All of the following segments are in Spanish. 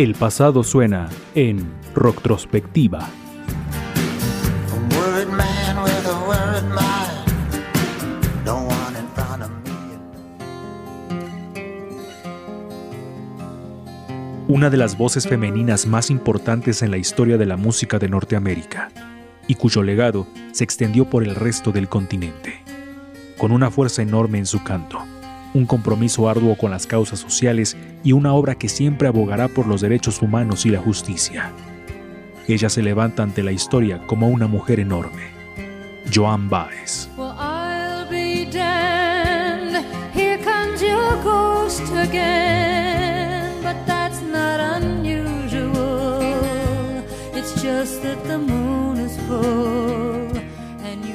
El pasado suena en Rocktrospectiva. Una de las voces femeninas más importantes en la historia de la música de Norteamérica y cuyo legado se extendió por el resto del continente. Con una fuerza enorme en su canto, un compromiso arduo con las causas sociales y una obra que siempre abogará por los derechos humanos y la justicia. Ella se levanta ante la historia como una mujer enorme, Joan Baez.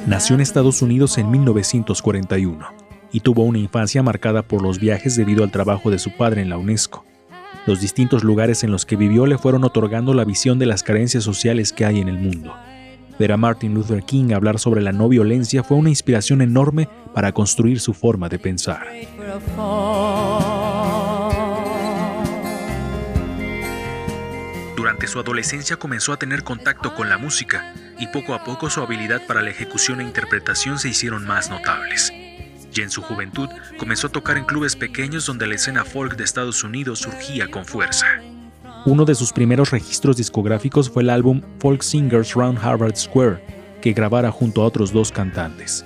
Nació en Estados Unidos en 1941 y tuvo una infancia marcada por los viajes debido al trabajo de su padre en la UNESCO. Los distintos lugares en los que vivió le fueron otorgando la visión de las carencias sociales que hay en el mundo. Ver a Martin Luther King hablar sobre la no violencia fue una inspiración enorme para construir su forma de pensar. Durante su adolescencia comenzó a tener contacto con la música y poco a poco su habilidad para la ejecución e interpretación se hicieron más notables. Y en su juventud comenzó a tocar en clubes pequeños donde la escena folk de Estados Unidos surgía con fuerza. Uno de sus primeros registros discográficos fue el álbum Folk Singers Round Harvard Square, que grabara junto a otros dos cantantes.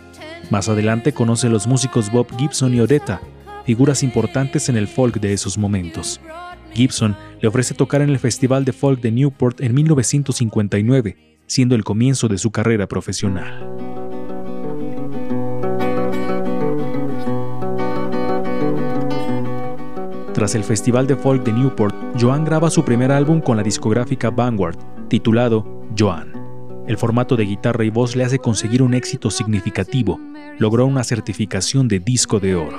Más adelante conoce a los músicos Bob Gibson y Odetta, figuras importantes en el folk de esos momentos. Gibson le ofrece tocar en el Festival de Folk de Newport en 1959, siendo el comienzo de su carrera profesional. Tras el Festival de Folk de Newport, Joan graba su primer álbum con la discográfica Vanguard, titulado Joan. El formato de guitarra y voz le hace conseguir un éxito significativo. Logró una certificación de disco de oro.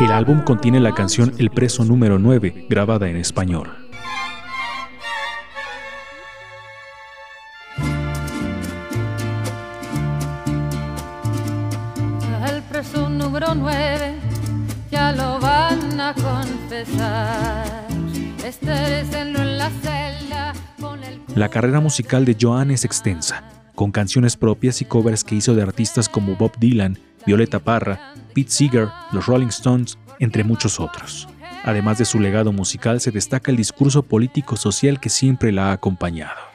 El álbum contiene la canción El Preso número 9, grabada en español. Número 9 ya lo van a confesar. en la. La carrera musical de Joan es extensa, con canciones propias y covers que hizo de artistas como Bob Dylan, Violeta Parra, Pete Seeger, los Rolling Stones, entre muchos otros. Además de su legado musical, se destaca el discurso político-social que siempre la ha acompañado.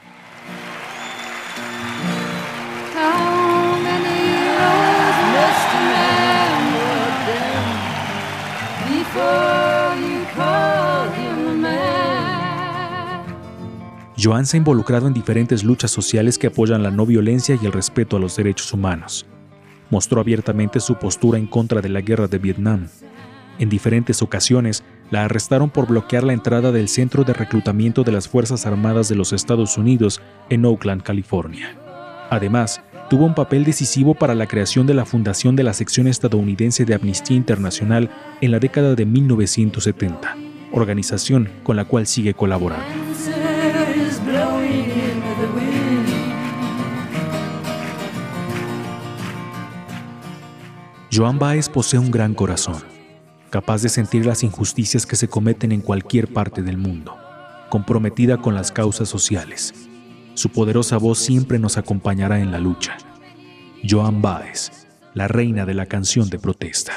Joan se ha involucrado en diferentes luchas sociales que apoyan la no violencia y el respeto a los derechos humanos. Mostró abiertamente su postura en contra de la guerra de Vietnam. En diferentes ocasiones, la arrestaron por bloquear la entrada del Centro de Reclutamiento de las Fuerzas Armadas de los Estados Unidos en Oakland, California. Además, tuvo un papel decisivo para la creación de la fundación de la sección estadounidense de Amnistía Internacional en la década de 1970, organización con la cual sigue colaborando. Joan Baez posee un gran corazón, capaz de sentir las injusticias que se cometen en cualquier parte del mundo, comprometida con las causas sociales. Su poderosa voz siempre nos acompañará en la lucha. Joan Baez, la reina de la canción de protesta.